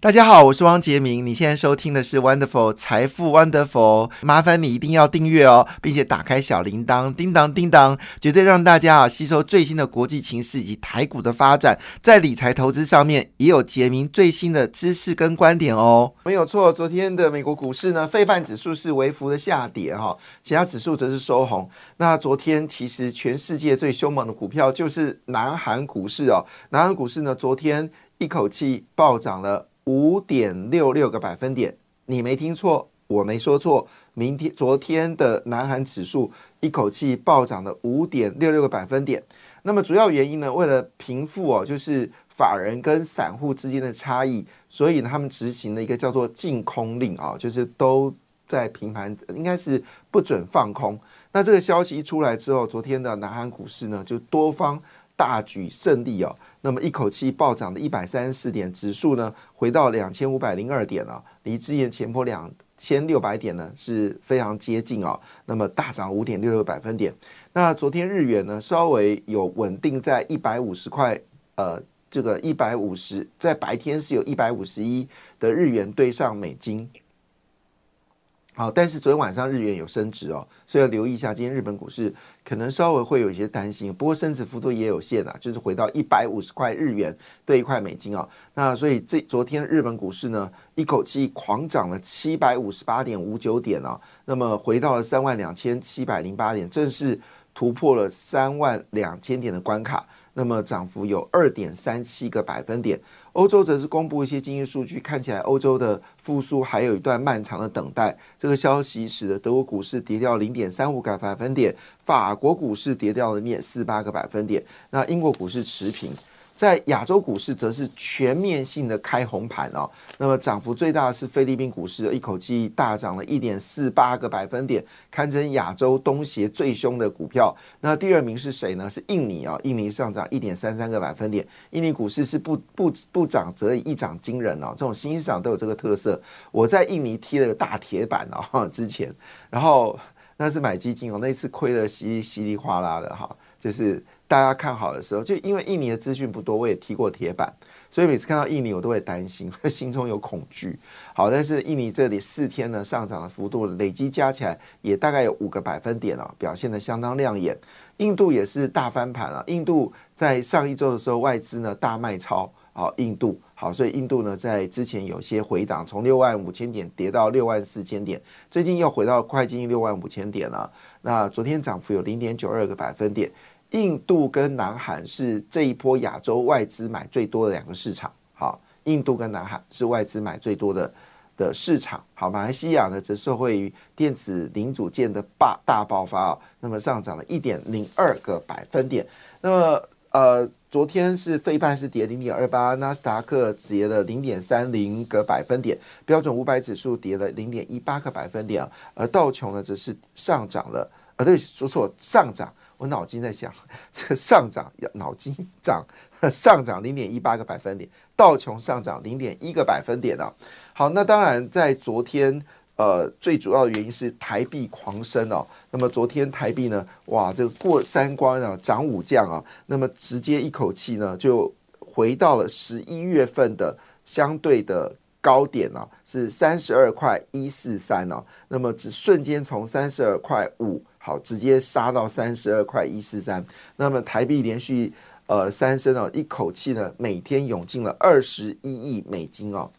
大家好，我是汪杰明。你现在收听的是 Wonderful 财富 Wonderful，麻烦你一定要订阅哦，并且打开小铃铛，叮当叮当，绝对让大家啊吸收最新的国际情势以及台股的发展，在理财投资上面也有杰明最新的知识跟观点哦。没有错，昨天的美国股市呢，费半指数是微幅的下跌哈，其他指数则是收红。那昨天其实全世界最凶猛的股票就是南韩股市哦，南韩股市呢昨天一口气暴涨了。五点六六个百分点，你没听错，我没说错。明天昨天的南韩指数一口气暴涨了五点六六个百分点。那么主要原因呢？为了平复哦，就是法人跟散户之间的差异，所以呢，他们执行了一个叫做净空令啊，就是都在平盘，应该是不准放空。那这个消息一出来之后，昨天的南韩股市呢，就多方大举胜利哦。那么一口气暴涨的一百三十四点，指数呢回到两千五百零二点了，离之前前波两千六百点呢是非常接近啊。那么大涨五点六六百分点。那昨天日元呢稍微有稳定在一百五十块，呃，这个一百五十在白天是有一百五十一的日元对上美金。好，但是昨天晚上日元有升值哦，所以要留意一下，今天日本股市可能稍微会有一些担心。不过升值幅度也有限啊，就是回到一百五十块日元兑一块美金哦。那所以这昨天日本股市呢，一口气狂涨了七百五十八点五九点哦，那么回到了三万两千七百零八点，正式突破了三万两千点的关卡。那么涨幅有二点三七个百分点。欧洲则是公布一些经济数据，看起来欧洲的复苏还有一段漫长的等待。这个消息使得德国股市跌掉零点三五个百分点，法国股市跌掉了零点四八个百分点，那英国股市持平。在亚洲股市则是全面性的开红盘哦，那么涨幅最大的是菲律宾股市，一口气大涨了一点四八个百分点，堪称亚洲东协最凶的股票。那第二名是谁呢？是印尼啊，印尼上涨一点三三个百分点。印尼股市是不不不涨则一涨惊人哦，这种新市场都有这个特色。我在印尼踢了个大铁板哦，之前，然后那是买基金哦，那次亏的稀稀里哗啦的哈，就是。大家看好的时候，就因为印尼的资讯不多，我也踢过铁板，所以每次看到印尼，我都会担心，心中有恐惧。好，但是印尼这里四天呢上涨的幅度累积加起来也大概有五个百分点哦，表现的相当亮眼。印度也是大翻盘啊，印度在上一周的时候外资呢大卖超，好，印度好，所以印度呢在之前有些回档，从六万五千点跌到六万四千点，最近又回到快接近六万五千点了。那昨天涨幅有零点九二个百分点。印度跟南韩是这一波亚洲外资买最多的两个市场。好，印度跟南韩是外资买最多的的市场。好，马来西亚呢则受惠于电子零组件的大大爆发啊，那么上涨了一点零二个百分点。那么呃，昨天是费半是跌零点二八，纳斯达克跌了零点三零个百分点，标准五百指数跌了零点一八个百分点，而道琼呢则是上涨了，呃，对，说错，上涨。我脑筋在想，这个上涨要脑筋涨，上涨零点一八个百分点，道琼上涨零点一个百分点啊。好，那当然在昨天，呃，最主要的原因是台币狂升哦。那么昨天台币呢，哇，这个过三关啊，涨五降啊，那么直接一口气呢就回到了十一月份的相对的高点啊，是三十二块一四三哦。那么只瞬间从三十二块五。好，直接杀到三十二块一四三，那么台币连续呃三升哦，一口气呢每天涌进了二十一亿美金哦，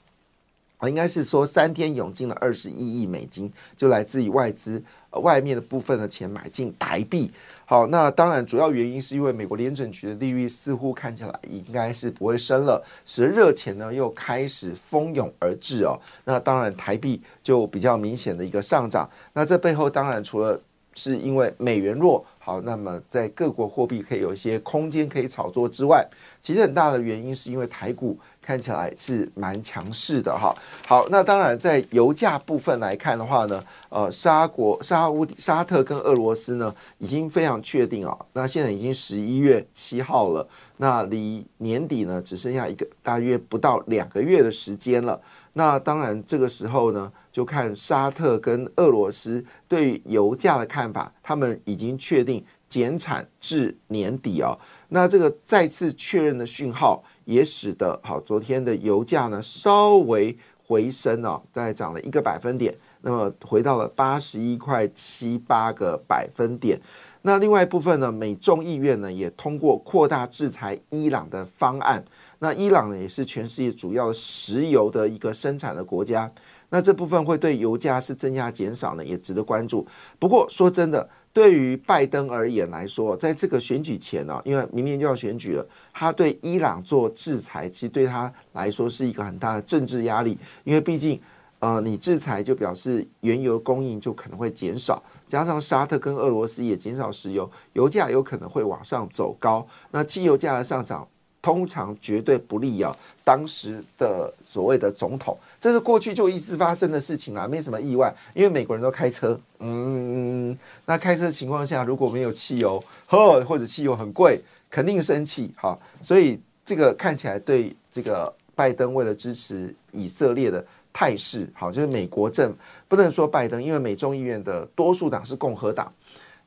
啊，应该是说三天涌进了二十一亿美金，就来自于外资外面的部分的钱买进台币。好，那当然主要原因是因为美国联准局的利率似乎看起来应该是不会升了，使得热钱呢又开始蜂拥而至哦。那当然台币就比较明显的一个上涨。那这背后当然除了是因为美元弱，好，那么在各国货币可以有一些空间可以炒作之外，其实很大的原因是因为台股看起来是蛮强势的哈。好，那当然在油价部分来看的话呢，呃，沙国、沙乌、沙特跟俄罗斯呢已经非常确定啊。那现在已经十一月七号了，那离年底呢只剩下一个大约不到两个月的时间了。那当然这个时候呢，就看沙特跟俄罗斯对油价的看法，他们已经确定减产至年底哦。那这个再次确认的讯号。也使得好，昨天的油价呢稍微回升哦，大概涨了一个百分点，那么回到了八十一块七八个百分点。那另外一部分呢，美众议院呢也通过扩大制裁伊朗的方案。那伊朗呢也是全世界主要的石油的一个生产的国家，那这部分会对油价是增加减少呢，也值得关注。不过说真的。对于拜登而言来说，在这个选举前呢，因为明年就要选举了，他对伊朗做制裁，其实对他来说是一个很大的政治压力。因为毕竟，呃，你制裁就表示原油供应就可能会减少，加上沙特跟俄罗斯也减少石油，油价有可能会往上走高。那汽油价的上涨。通常绝对不利啊！当时的所谓的总统，这是过去就一直发生的事情啦，没什么意外。因为美国人都开车，嗯，那开车情况下如果没有汽油，呵，或者汽油很贵，肯定生气哈。所以这个看起来对这个拜登为了支持以色列的态势，好，就是美国政不能说拜登，因为美众议院的多数党是共和党，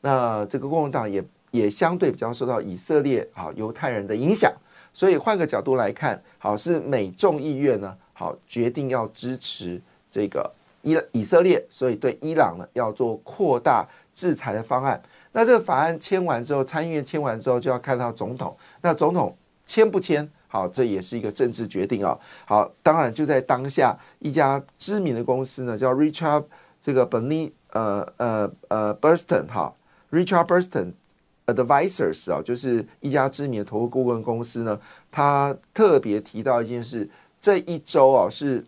那这个共和党也也相对比较受到以色列啊犹太人的影响。所以换个角度来看，好是美众议院呢，好决定要支持这个伊以色列，所以对伊朗呢要做扩大制裁的方案。那这个法案签完之后，参议院签完之后就要看到总统，那总统签不签？好，这也是一个政治决定哦。好，当然就在当下，一家知名的公司呢叫 Richard 这个 Bernie 呃呃呃 Burston 哈，Richard Burston。Advisors 啊，就是一家知名的投资顾问公司呢，他特别提到一件事：这一周啊，是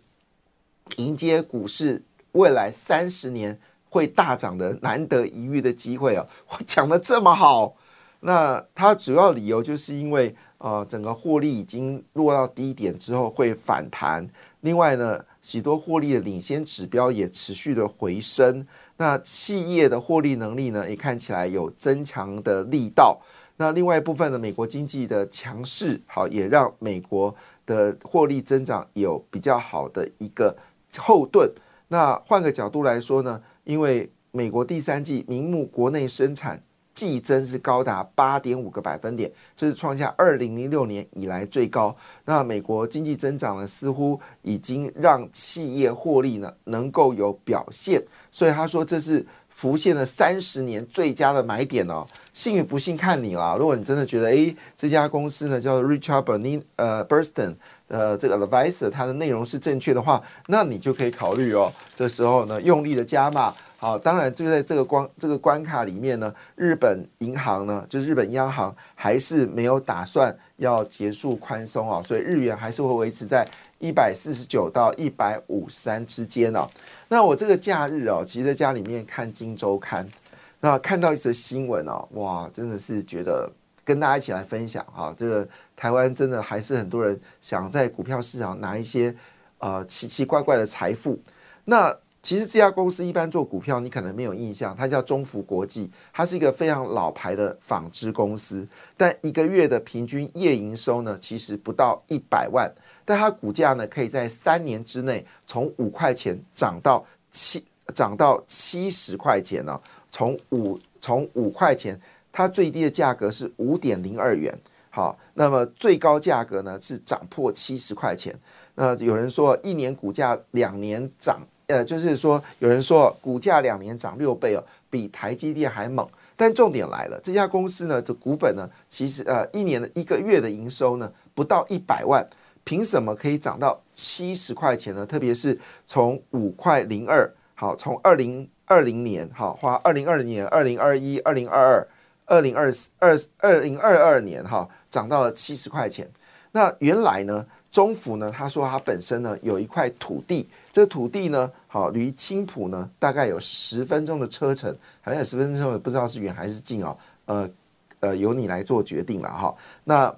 迎接股市未来三十年会大涨的难得一遇的机会啊！我讲的这么好，那它主要理由就是因为啊，整个获利已经落到低点之后会反弹，另外呢，许多获利的领先指标也持续的回升。那企业的获利能力呢，也看起来有增强的力道。那另外一部分呢，美国经济的强势，好也让美国的获利增长有比较好的一个后盾。那换个角度来说呢，因为美国第三季明目国内生产。季增是高达八点五个百分点，这是创下二零零六年以来最高。那美国经济增长呢，似乎已经让企业获利呢能够有表现，所以他说这是浮现了三十年最佳的买点哦。信与不信看你啦。如果你真的觉得诶这家公司呢叫 Richard Bernie 呃 Burston 呃这个 Advisor 它的内容是正确的话，那你就可以考虑哦。这时候呢用力的加码。好，当然就在这个关这个关卡里面呢，日本银行呢，就是日本央行还是没有打算要结束宽松啊，所以日元还是会维持在一百四十九到一百五十三之间哦。那我这个假日哦，其实在家里面看《金周刊》，那看到一则新闻哦，哇，真的是觉得跟大家一起来分享哈。这个台湾真的还是很多人想在股票市场拿一些呃奇奇怪怪的财富，那。其实这家公司一般做股票，你可能没有印象，它叫中福国际，它是一个非常老牌的纺织公司，但一个月的平均业营收呢，其实不到一百万，但它股价呢，可以在三年之内从五块钱涨到七，涨到七十块钱呢，从五从五块钱，它最低的价格是五点零二元，好，那么最高价格呢是涨破七十块钱，那有人说一年股价两年涨。呃，就是说，有人说股价两年涨六倍哦，比台积电还猛。但重点来了，这家公司呢，这股本呢，其实呃，一年的一个月的营收呢，不到一百万，凭什么可以涨到七十块钱呢？特别是从五块零二，好，从二零二零年，好，花二零二零年、二零二一、二零二二、二零二二、二零二二年，哈，涨到了七十块钱。那原来呢，中福呢，他说他本身呢有一块土地。这土地呢，好离青浦呢大概有十分钟的车程，好像十分钟的不知道是远还是近哦。呃呃，由你来做决定了哈。那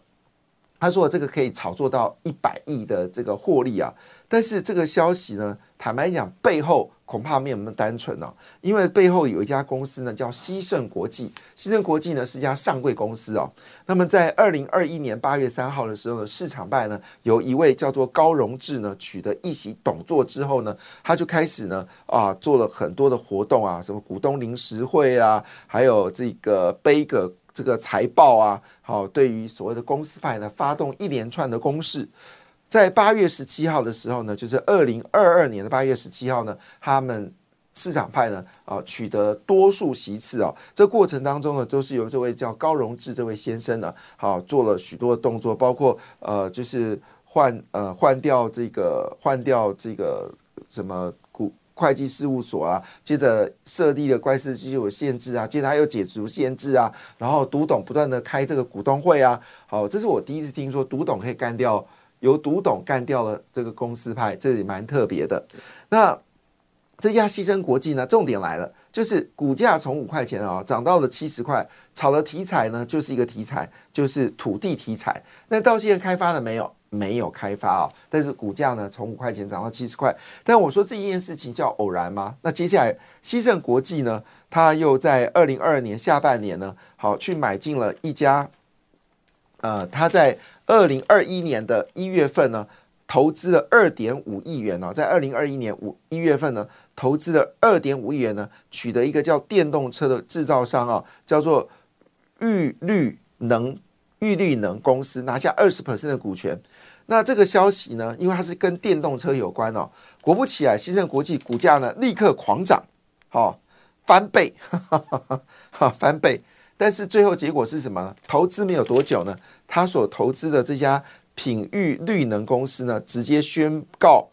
他说这个可以炒作到一百亿的这个获利啊，但是这个消息呢，坦白讲背后恐怕没有那么单纯哦，因为背后有一家公司呢叫西盛国际，西盛国际呢是一家上柜公司哦。那么在二零二一年八月三号的时候呢，市场派呢有一位叫做高荣志呢取得一席董座之后呢，他就开始呢啊做了很多的活动啊，什么股东临时会啊，还有这个背个。这个财报啊，好，对于所谓的公司派呢，发动一连串的攻势，在八月十七号的时候呢，就是二零二二年的八月十七号呢，他们市场派呢，啊，取得多数席次啊，这过程当中呢，都是由这位叫高荣志这位先生呢，好，做了许多动作，包括呃，就是换呃换掉这个换掉这个什么。会计事务所啊，接着设立的官司机有限制啊，接着还有解除限制啊，然后独董不断的开这个股东会啊，好，这是我第一次听说独董可以干掉，由独董干掉了这个公司派，这也蛮特别的。那这家牺牲国际呢，重点来了，就是股价从五块钱啊涨到了七十块，炒的题材呢就是一个题材，就是土地题材。那到现在开发了没有？没有开发啊，但是股价呢从五块钱涨到七十块。但我说这一件事情叫偶然吗？那接下来西盛国际呢，它又在二零二二年下半年呢，好去买进了一家，呃，它在二零二一年的一月份呢，投资了二点五亿元哦，在二零二一年五一月份呢，投资了二点五亿元呢，取得一个叫电动车的制造商啊，叫做玉绿能玉绿能公司，拿下二十 percent 的股权。那这个消息呢？因为它是跟电动车有关哦，果不其然，新盛国际股价呢立刻狂涨，好翻倍，哈 翻倍。但是最后结果是什么呢？投资没有多久呢，他所投资的这家品域绿能公司呢，直接宣告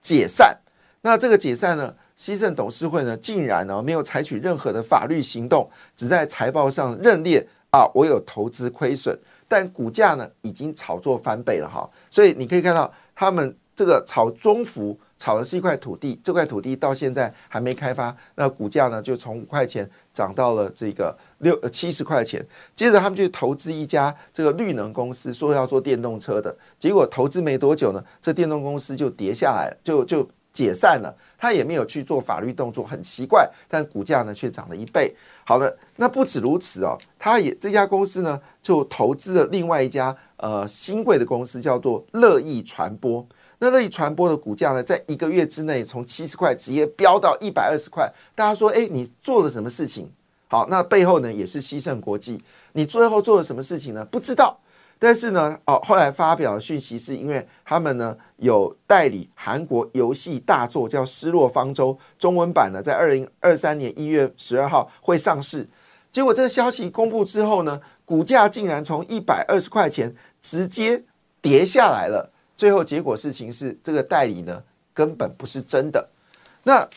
解散。那这个解散呢，西盛董事会呢，竟然呢没有采取任何的法律行动，只在财报上认列啊，我有投资亏损。但股价呢已经炒作翻倍了哈，所以你可以看到他们这个炒中福炒的是一块土地，这块土地到现在还没开发，那股价呢就从五块钱涨到了这个六七十块钱。接着他们就投资一家这个绿能公司，说要做电动车的，结果投资没多久呢，这电动公司就跌下来，就就解散了。他也没有去做法律动作，很奇怪，但股价呢却涨了一倍。好的，那不止如此哦，他也这家公司呢就投资了另外一家呃新贵的公司，叫做乐意传播。那乐意传播的股价呢，在一个月之内从七十块直接飙到一百二十块。大家说，哎，你做了什么事情？好，那背后呢也是西盛国际，你最后做了什么事情呢？不知道。但是呢，哦，后来发表的讯息是因为他们呢有代理韩国游戏大作叫《失落方舟》中文版呢，在二零二三年一月十二号会上市。结果这个消息公布之后呢，股价竟然从一百二十块钱直接跌下来了。最后结果事情是，这个代理呢根本不是真的。那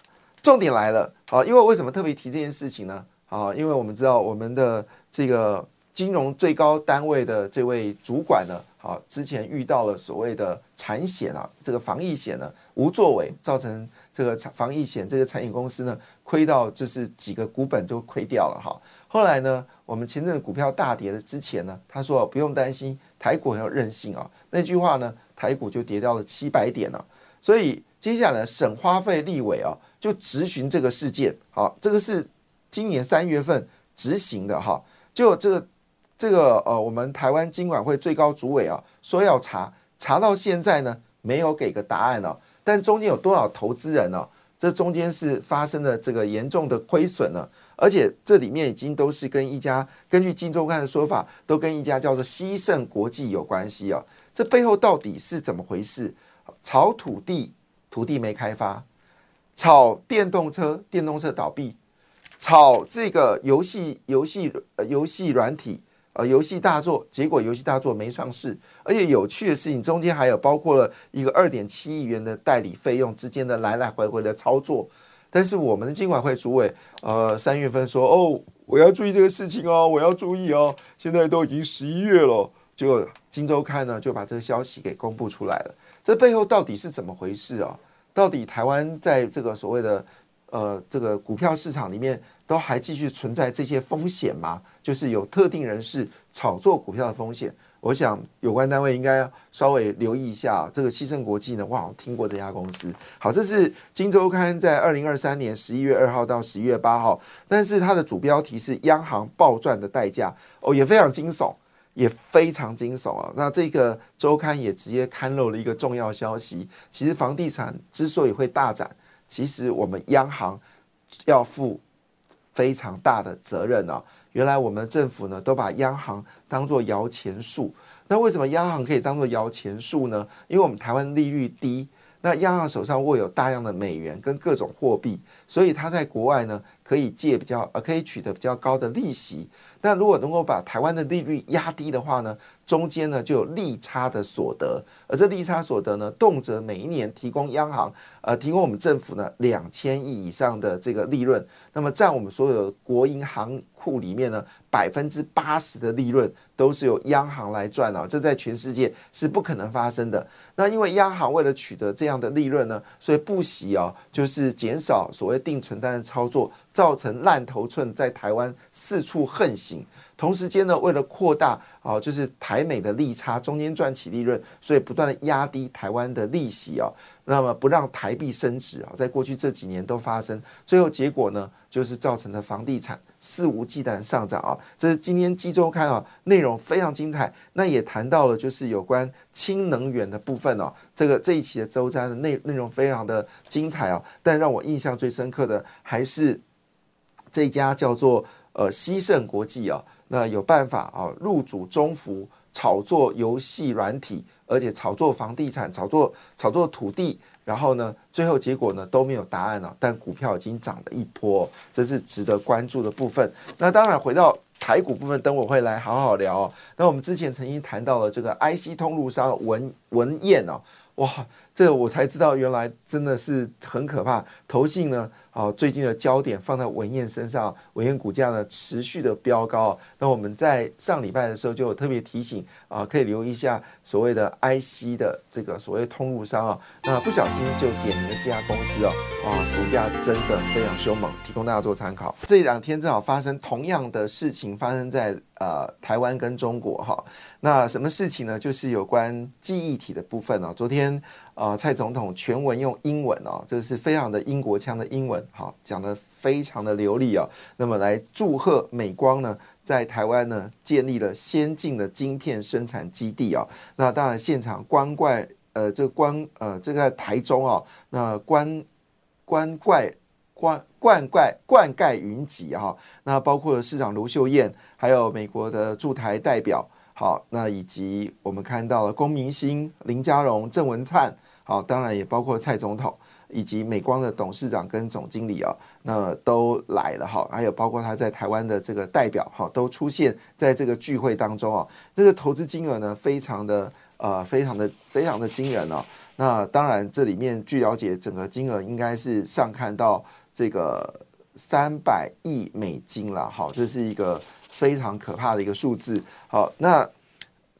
重点来了，好，因为为什么特别提这件事情呢？好，因为我们知道我们的这个。金融最高单位的这位主管呢，好，之前遇到了所谓的产险啊，这个防疫险呢无作为，造成这个产防疫险这个产险公司呢亏到就是几个股本都亏掉了哈。后来呢，我们前阵股票大跌的之前呢，他说不用担心，台股很有韧性啊。那句话呢，台股就跌掉了七百点了。所以接下来省花费立委啊，就执行这个事件。好，这个是今年三月份执行的哈，就这个。这个呃，我们台湾经管会最高主委啊，说要查，查到现在呢，没有给个答案哦。但中间有多少投资人呢？这中间是发生了这个严重的亏损呢，而且这里面已经都是跟一家，根据金周刊的说法，都跟一家叫做西盛国际有关系哦。这背后到底是怎么回事？炒土地，土地没开发；炒电动车，电动车倒闭；炒这个游戏，游戏呃游戏软体。呃，游戏大作，结果游戏大作没上市，而且有趣的事情，中间还有包括了一个二点七亿元的代理费用之间的来来回回的操作。但是我们的监管会主委，呃，三月份说，哦，我要注意这个事情哦，我要注意哦。现在都已经十一月了，结果《金周刊》呢就把这个消息给公布出来了。这背后到底是怎么回事啊？到底台湾在这个所谓的呃这个股票市场里面？都还继续存在这些风险吗？就是有特定人士炒作股票的风险。我想有关单位应该稍微留意一下这个西盛国际呢，哇，听过这家公司。好，这是《金周刊》在二零二三年十一月二号到十一月八号，但是它的主标题是“央行暴赚的代价”，哦，也非常惊悚，也非常惊悚啊。那这个周刊也直接刊露了一个重要消息，其实房地产之所以会大涨，其实我们央行要付非常大的责任啊。原来我们政府呢都把央行当做摇钱树，那为什么央行可以当做摇钱树呢？因为我们台湾利率低，那央行手上握有大量的美元跟各种货币，所以他在国外呢可以借比较呃可以取得比较高的利息。那如果能够把台湾的利率压低的话呢？中间呢就有利差的所得，而这利差所得呢，动辄每一年提供央行呃提供我们政府呢两千亿以上的这个利润，那么占我们所有国营行库里面呢百分之八十的利润都是由央行来赚啊，这在全世界是不可能发生的。那因为央行为了取得这样的利润呢，所以不惜哦就是减少所谓定存单的操作，造成烂头寸在台湾四处横行。同时间呢，为了扩大啊，就是台美的利差，中间赚起利润，所以不断的压低台湾的利息哦，那么不让台币升值啊，在过去这几年都发生，最后结果呢，就是造成了房地产肆无忌惮上涨啊。这是今天《基周刊》啊，内容非常精彩，那也谈到了就是有关氢能源的部分哦。这个这一期的周刊的内内容非常的精彩啊，但让我印象最深刻的还是这家叫做呃西盛国际啊。那有办法啊，入主中服，炒作游戏软体，而且炒作房地产，炒作炒作土地，然后呢，最后结果呢都没有答案了，但股票已经涨了一波，这是值得关注的部分。那当然回到台股部分，等我会来好好聊。那我们之前曾经谈到了这个 IC 通路商文文彦哦，哇，这个我才知道原来真的是很可怕，投信呢。好，最近的焦点放在文彦身上，文彦股价呢持续的飙高。那我们在上礼拜的时候就有特别提醒啊，可以留意一下所谓的 IC 的这个所谓通路商啊。那不小心就点名了这家公司哦，啊，股价真的非常凶猛，提供大家做参考。这两天正好发生同样的事情，发生在呃台湾跟中国哈。那什么事情呢？就是有关记忆体的部分哦。昨天。啊，蔡总统全文用英文哦，这是非常的英国腔的英文，好讲的非常的流利哦。那么来祝贺美光呢，在台湾呢建立了先进的晶片生产基地哦。那当然现场光怪呃，这个光呃，这个台中哦，那光光怪冠冠怪冠盖云集哈。那包括了市长卢秀燕，还有美国的驻台代表。好，那以及我们看到了龚明鑫、林佳荣、郑文灿，好，当然也包括蔡总统以及美光的董事长跟总经理啊，那都来了哈，还有包括他在台湾的这个代表哈，都出现在这个聚会当中啊。这个投资金额呢，非常的呃，非常的非常的惊人哦。那当然，这里面据了解，整个金额应该是上看到这个三百亿美金了。好，这是一个。非常可怕的一个数字。好，那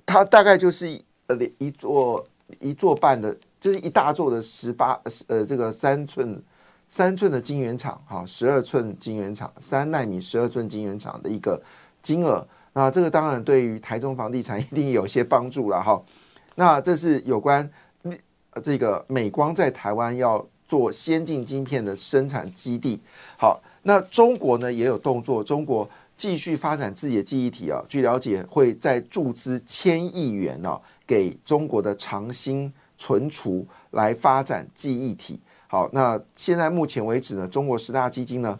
它大概就是呃一座一座半的，就是一大座的十八呃这个三寸三寸的晶圆厂，哈，十二寸晶圆厂，三纳米十二寸晶圆厂的一个金额。那这个当然对于台中房地产一定有些帮助了哈。那这是有关这个美光在台湾要做先进晶片的生产基地。好，那中国呢也有动作，中国。继续发展自己的记忆体啊，据了解会在注资千亿元呢，给中国的长兴存储来发展记忆体。好，那现在目前为止呢，中国十大基金呢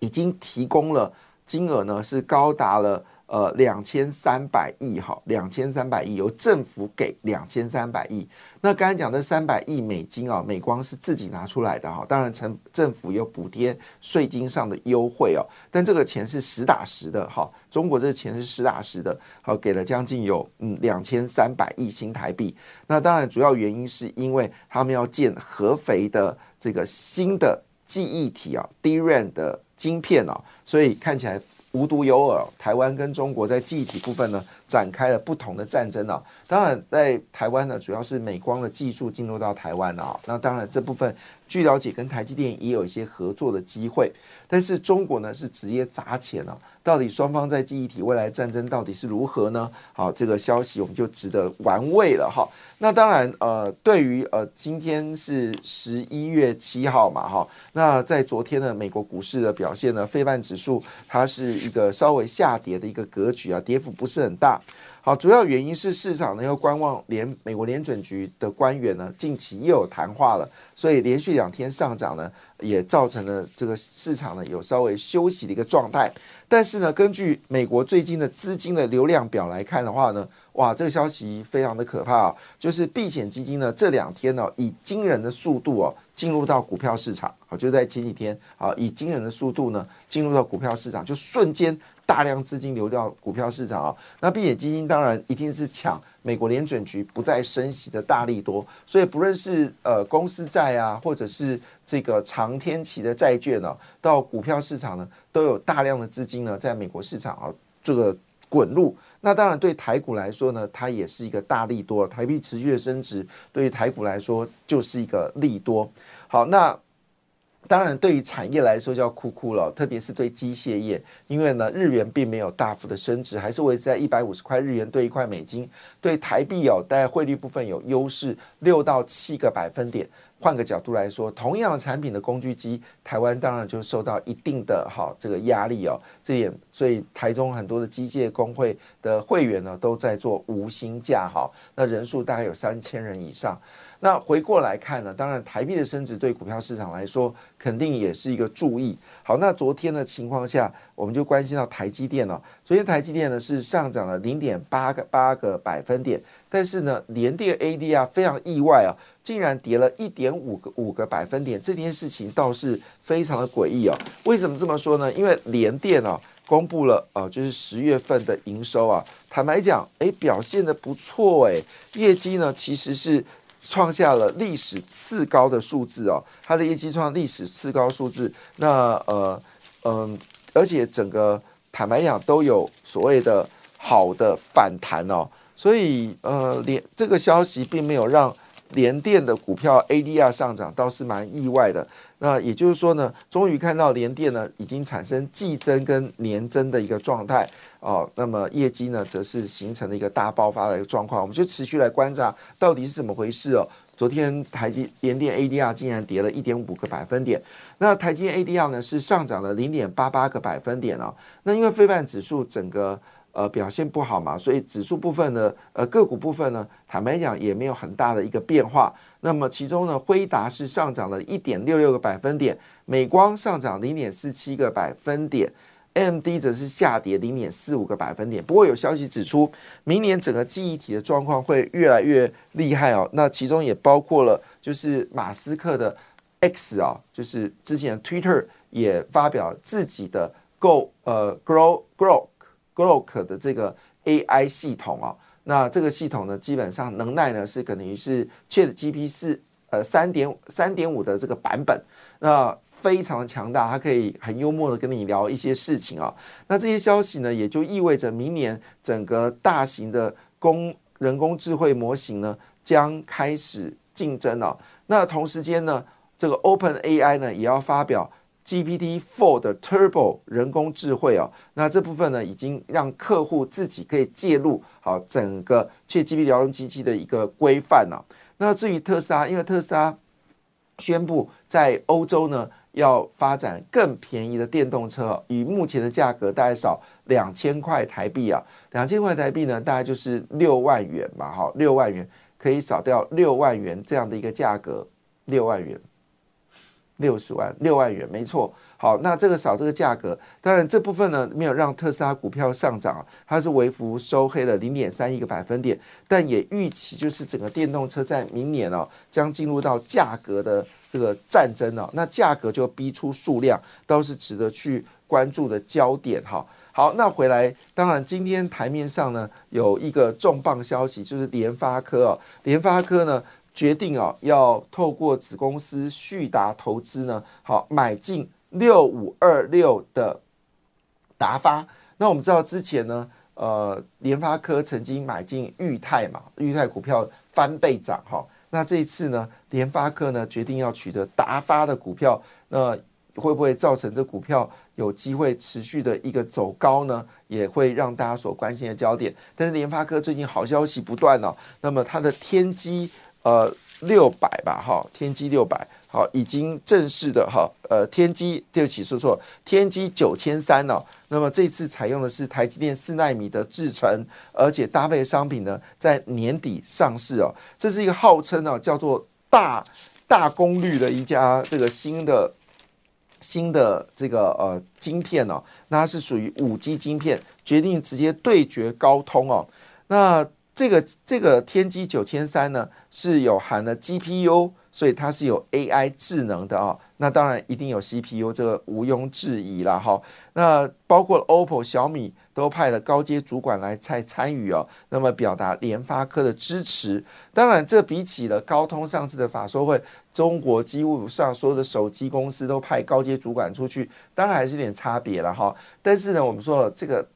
已经提供了金额呢是高达了。呃，两千三百亿哈，两千三百亿由政府给两千三百亿。那刚才讲的三百亿美金啊，美光是自己拿出来的哈，当然政政府有补贴税金上的优惠哦，但这个钱是实打实的哈，中国这个钱是实打实的，好给了将近有嗯两千三百亿新台币。那当然主要原因是因为他们要建合肥的这个新的记忆体啊，DRAM 的晶片啊，所以看起来。无独有偶，台湾跟中国在记忆体部分呢展开了不同的战争啊。当然，在台湾呢，主要是美光的技术进入到台湾啊。那当然这部分。据了解，跟台积电也有一些合作的机会，但是中国呢是直接砸钱了。到底双方在记忆体未来战争到底是如何呢？好，这个消息我们就值得玩味了哈。那当然，呃，对于呃，今天是十一月七号嘛哈。那在昨天的美国股市的表现呢，非半指数它是一个稍微下跌的一个格局啊，跌幅不是很大。好，主要原因是市场呢要观望联美国联准局的官员呢近期又有谈话了，所以连续两天上涨呢，也造成了这个市场呢有稍微休息的一个状态。但是呢，根据美国最近的资金的流量表来看的话呢，哇，这个消息非常的可怕啊！就是避险基金呢这两天呢以惊人的速度哦进入到股票市场，好，就在前几天啊以惊人的速度呢进入到股票市场，就瞬间。大量资金流到股票市场啊，那避险基金当然一定是抢美国联准局不再升息的大力多，所以不论是呃公司债啊，或者是这个长天期的债券呢，到股票市场呢，都有大量的资金呢在美国市场啊这个滚入。那当然对台股来说呢，它也是一个大利多，台币持续的升值，对于台股来说就是一个利多。好，那。当然，对于产业来说就要哭哭了，特别是对机械业，因为呢，日元并没有大幅的升值，还是维持在一百五十块日元兑一块美金。对台币哦，在汇率部分有优势六到七个百分点。换个角度来说，同样的产品的工具机，台湾当然就受到一定的哈这个压力哦。这点，所以台中很多的机械工会的会员呢，都在做无薪假哈，那人数大概有三千人以上。那回过来看呢，当然台币的升值对股票市场来说肯定也是一个注意。好，那昨天的情况下，我们就关心到台积电了。昨天台积电呢是上涨了零点八个八个百分点，但是呢，联电 ADR 非常意外啊，竟然跌了一点五个五个百分点。这件事情倒是非常的诡异哦。为什么这么说呢？因为联电啊公布了呃就是十月份的营收啊，坦白讲，哎表现的不错哎，业绩呢其实是。创下了历史次高的数字哦，它的业绩创历史次高数字。那呃嗯，而且整个坦白讲都有所谓的好的反弹哦，所以呃连这个消息并没有让联电的股票 ADR 上涨，倒是蛮意外的。那也就是说呢，终于看到联电呢已经产生季增跟年增的一个状态哦，那么业绩呢则是形成了一个大爆发的一个状况，我们就持续来观察到底是怎么回事哦。昨天台积联电 ADR 竟然跌了一点五个百分点，那台积电 ADR 呢是上涨了零点八八个百分点哦。那因为非半指数整个。呃，表现不好嘛，所以指数部分呢，呃，个股部分呢，坦白讲也没有很大的一个变化。那么其中呢，辉达是上涨了一点六六个百分点，美光上涨零点四七个百分点，MD 则是下跌零点四五个百分点。不过有消息指出，明年整个记忆体的状况会越来越厉害哦。那其中也包括了，就是马斯克的 X 啊，就是之前 Twitter 也发表自己的 Go 呃 Grow Grow。Grok 的这个 AI 系统啊，那这个系统呢，基本上能耐呢是等于是 ChatGPT 四呃三点三点五的这个版本，那非常的强大，它可以很幽默的跟你聊一些事情啊。那这些消息呢，也就意味着明年整个大型的工人工智慧模型呢将开始竞争了。那同时间呢，这个 Open AI 呢也要发表。GPT Four 的 Turbo 人工智慧哦，那这部分呢，已经让客户自己可以介入好整个去 GPT 聊天机器的一个规范了。那至于特斯拉，因为特斯拉宣布在欧洲呢要发展更便宜的电动车，以目前的价格大概少两千块台币啊，两千块台币呢大概就是六万元嘛，好，六万元可以少掉六万元这样的一个价格，六万元。六十万六万元，没错。好，那这个少这个价格，当然这部分呢没有让特斯拉股票上涨，它是微幅收黑了零点三一个百分点，但也预期就是整个电动车在明年哦将进入到价格的这个战争哦，那价格就逼出数量，都是值得去关注的焦点哈。好，那回来，当然今天台面上呢有一个重磅消息，就是联发科哦，联发科呢。决定啊，要透过子公司旭达投资呢，好买进六五二六的达发。那我们知道之前呢，呃，联发科曾经买进裕泰嘛，裕泰股票翻倍涨哈。那这一次呢，联发科呢决定要取得达发的股票，那会不会造成这股票有机会持续的一个走高呢？也会让大家所关心的焦点。但是联发科最近好消息不断哦，那么它的天机呃六百吧，哈，天机六百。好，已经正式的哈，呃，天玑对不起说错，天玑九千三哦。那么这次采用的是台积电四纳米的制程，而且搭配商品呢，在年底上市哦。这是一个号称呢叫做大大功率的一家这个新的新的这个呃晶片哦，那它是属于五 G 晶片，决定直接对决高通哦。那这个这个天玑九千三呢，是有含了 GPU。所以它是有 AI 智能的啊，那当然一定有 CPU，这个毋庸置疑了哈。那包括 OPPO、小米都派了高阶主管来参参与哦，那么表达联发科的支持。当然，这比起了高通上次的法说会，中国几乎上所有的手机公司都派高阶主管出去，当然还是有点差别了哈。但是呢，我们说这个。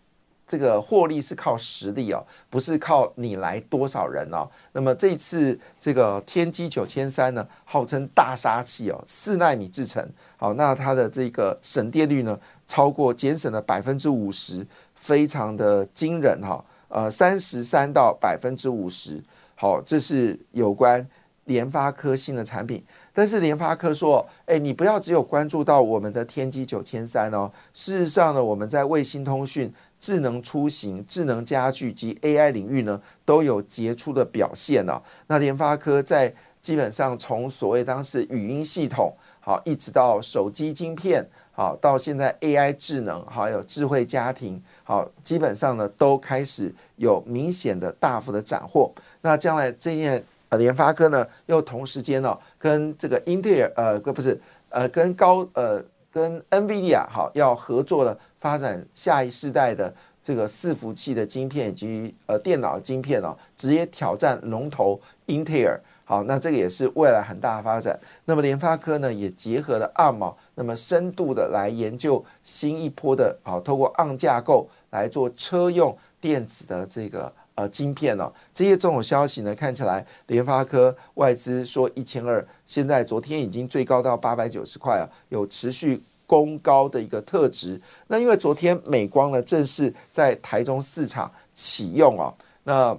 这个获利是靠实力哦，不是靠你来多少人哦。那么这次这个天玑九千三呢，号称大杀器哦，四纳米制成，好，那它的这个省电率呢，超过节省了百分之五十，非常的惊人哈。呃，三十三到百分之五十，好，这是有关联发科新的产品。但是联发科说，哎，你不要只有关注到我们的天玑九千三哦，事实上呢，我们在卫星通讯。智能出行、智能家居及 AI 领域呢，都有杰出的表现呢。那联发科在基本上从所谓当时语音系统，好，一直到手机晶片，好，到现在 AI 智能，还有智慧家庭，好，基本上呢都开始有明显的大幅的斩获。那将来这件呃联发科呢，又同时间呢跟这个英特尔呃，不是呃跟高呃跟 NVIDIA 好要合作了。发展下一世代的这个伺服器的晶片以及呃电脑晶片哦，直接挑战龙头英特尔。好，那这个也是未来很大的发展。那么联发科呢，也结合了 ARM，那么深度的来研究新一波的，好，透过 ARM 架构来做车用电子的这个呃晶片哦。这些这种消息呢，看起来联发科外资说一千二，现在昨天已经最高到八百九十块啊，有持续。攻高的一个特质，那因为昨天美光呢正式在台中市场启用哦，那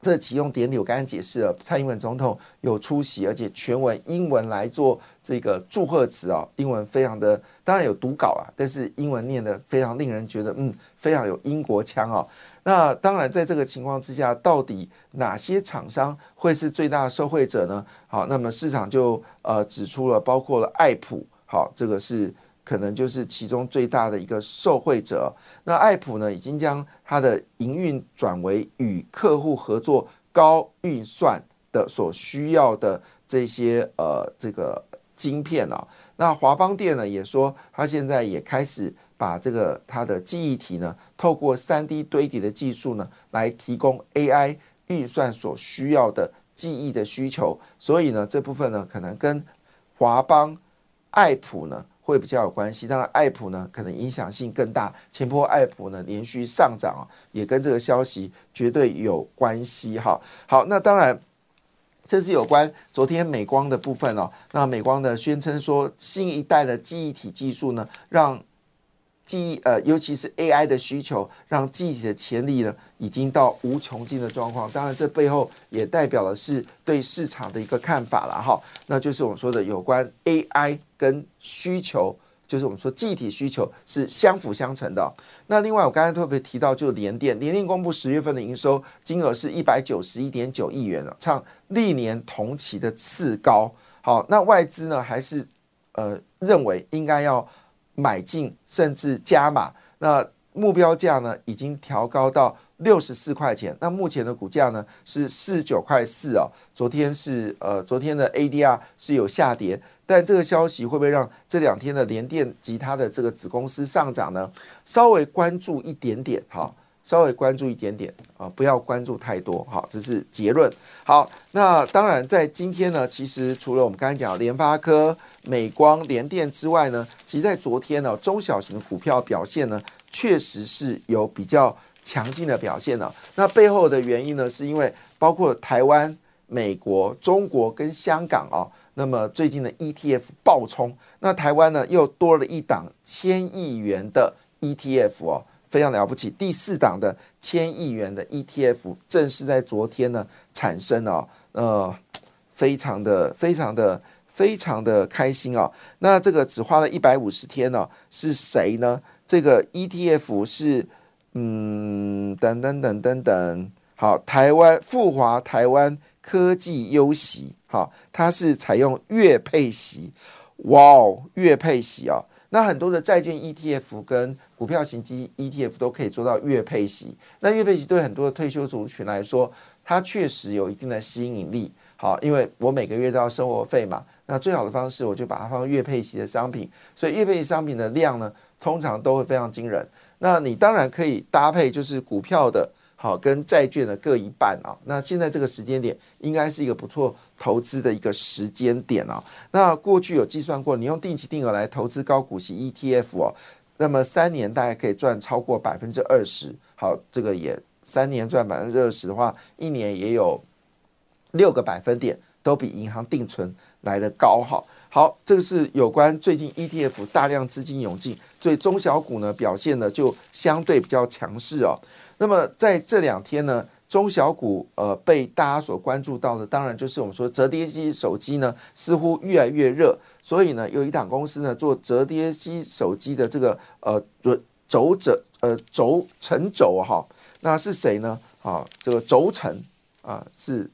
这启用典礼我刚刚解释了，蔡英文总统有出席，而且全文英文来做这个祝贺词啊，英文非常的，当然有读稿啊，但是英文念的非常令人觉得嗯非常有英国腔哦。那当然在这个情况之下，到底哪些厂商会是最大的受惠者呢？好，那么市场就呃指出了，包括了爱普，好，这个是。可能就是其中最大的一个受惠者。那爱普呢，已经将它的营运转为与客户合作高运算的所需要的这些呃这个晶片啊。那华邦电呢也说，它现在也开始把这个它的记忆体呢，透过三 D 堆叠的技术呢，来提供 AI 运算所需要的记忆的需求。所以呢，这部分呢，可能跟华邦、爱普呢。会比较有关系，当然爱普呢可能影响性更大。前波爱普呢连续上涨啊，也跟这个消息绝对有关系哈。好，那当然这是有关昨天美光的部分哦。那美光呢宣称说，新一代的记忆体技术呢，让记忆呃，尤其是 AI 的需求，让记忆体的潜力呢。已经到无穷尽的状况，当然这背后也代表的是对市场的一个看法了哈，那就是我们说的有关 AI 跟需求，就是我们说具体需求是相辅相成的。那另外我刚才特别提到，就是联电，联电公布十月份的营收金额是一百九十一点九亿元了，创历年同期的次高。好，那外资呢还是呃认为应该要买进甚至加码，那目标价呢已经调高到。六十四块钱，那目前的股价呢是四十九块四哦。昨天是呃，昨天的 ADR 是有下跌，但这个消息会不会让这两天的联电及它的这个子公司上涨呢？稍微关注一点点，哈，稍微关注一点点啊，不要关注太多，好，这是结论。好，那当然在今天呢，其实除了我们刚才讲联发科、美光、联电之外呢，其实在昨天呢，中小型的股票表现呢，确实是有比较。强劲的表现呢。那背后的原因呢，是因为包括台湾、美国、中国跟香港啊，那么最近的 ETF 爆冲，那台湾呢又多了一档千亿元的 ETF 哦，非常了不起。第四档的千亿元的 ETF 正是在昨天呢产生哦，呃，非常的非常的。非常的开心啊！那这个只花了一百五十天呢？是谁呢？这个 ETF 是嗯，等等等等等，好，台湾富华台湾科技优息，好，它是采用月配息，哇哦，月配息啊！那很多的债券 ETF 跟股票型基 ETF 都可以做到月配息。那月配息对很多的退休族群来说，它确实有一定的吸引力。好，因为我每个月都要生活费嘛。那最好的方式，我就把它放月配息的商品，所以月配息商品的量呢，通常都会非常惊人。那你当然可以搭配，就是股票的，好跟债券的各一半啊。那现在这个时间点，应该是一个不错投资的一个时间点啊。那过去有计算过，你用定期定额来投资高股息 ETF 哦，那么三年大概可以赚超过百分之二十。好，这个也三年赚百分之二十的话，一年也有六个百分点，都比银行定存。来的高哈，好，这个是有关最近 ETF 大量资金涌进，所以中小股呢表现呢就相对比较强势哦。那么在这两天呢，中小股呃被大家所关注到的，当然就是我们说折叠机手机呢似乎越来越热，所以呢有一档公司呢做折叠机手机的这个呃轴轴呃轴承轴哈，那是谁呢？啊，这个轴承啊是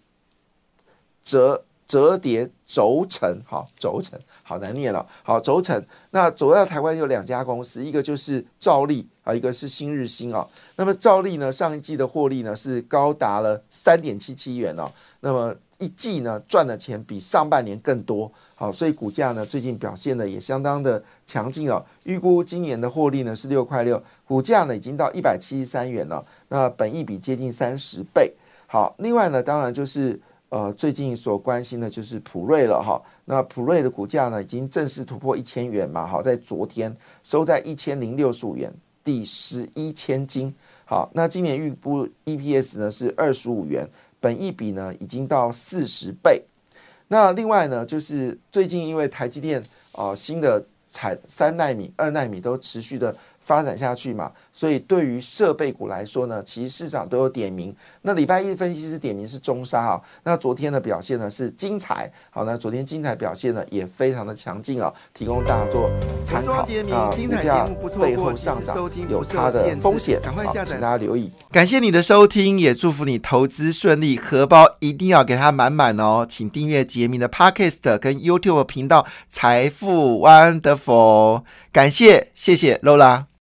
折。折叠轴承，好轴承，好难念了。好轴承，那主要台湾有两家公司，一个就是兆利啊，一个是新日新啊。那么兆利呢，上一季的获利呢是高达了三点七七元哦。那么一季呢赚的钱比上半年更多，好，所以股价呢最近表现的也相当的强劲哦。预估今年的获利呢是六块六，股价呢已经到一百七十三元了，那本益比接近三十倍。好，另外呢，当然就是。呃，最近所关心的就是普瑞了哈。那普瑞的股价呢，已经正式突破一千元嘛？好，在昨天收在一千零六十五元，第十一千金。好，那今年预估 EPS 呢是二十五元，本益比呢已经到四十倍。那另外呢，就是最近因为台积电啊新的产三纳米、二纳米都持续的。发展下去嘛，所以对于设备股来说呢，其实市场都有点名。那礼拜一分析师点名是中沙啊，那昨天的表现呢是精彩，好，那昨天精彩表现呢也非常的强劲啊，提供大家做参考啊。股价背后上涨有它的风险，好，请大家留意。感谢你的收听，也祝福你投资顺利，荷包一定要给它满满哦。请订阅杰明的 Podcast 跟 YouTube 频道财富 Wonderful，感谢，谢谢 Lola。